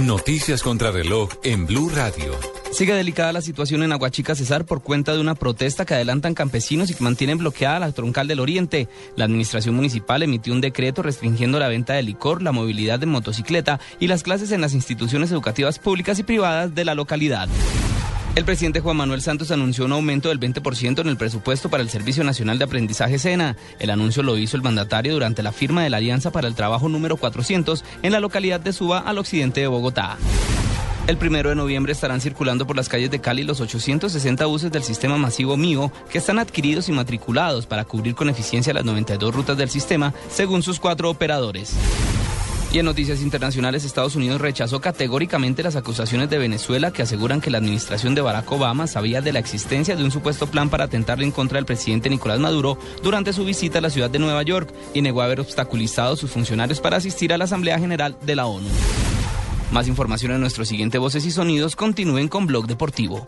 Noticias contra reloj en Blue Radio. Sigue delicada la situación en Aguachica Cesar por cuenta de una protesta que adelantan campesinos y que mantienen bloqueada la troncal del Oriente. La administración municipal emitió un decreto restringiendo la venta de licor, la movilidad de motocicleta y las clases en las instituciones educativas públicas y privadas de la localidad. El presidente Juan Manuel Santos anunció un aumento del 20% en el presupuesto para el Servicio Nacional de Aprendizaje SENA. El anuncio lo hizo el mandatario durante la firma de la Alianza para el Trabajo número 400 en la localidad de Suba, al occidente de Bogotá. El primero de noviembre estarán circulando por las calles de Cali los 860 buses del sistema masivo MIO que están adquiridos y matriculados para cubrir con eficiencia las 92 rutas del sistema, según sus cuatro operadores. Y en noticias internacionales, Estados Unidos rechazó categóricamente las acusaciones de Venezuela que aseguran que la administración de Barack Obama sabía de la existencia de un supuesto plan para atentarle en contra del presidente Nicolás Maduro durante su visita a la ciudad de Nueva York y negó haber obstaculizado a sus funcionarios para asistir a la Asamblea General de la ONU. Más información en nuestro siguiente Voces y Sonidos. Continúen con Blog Deportivo.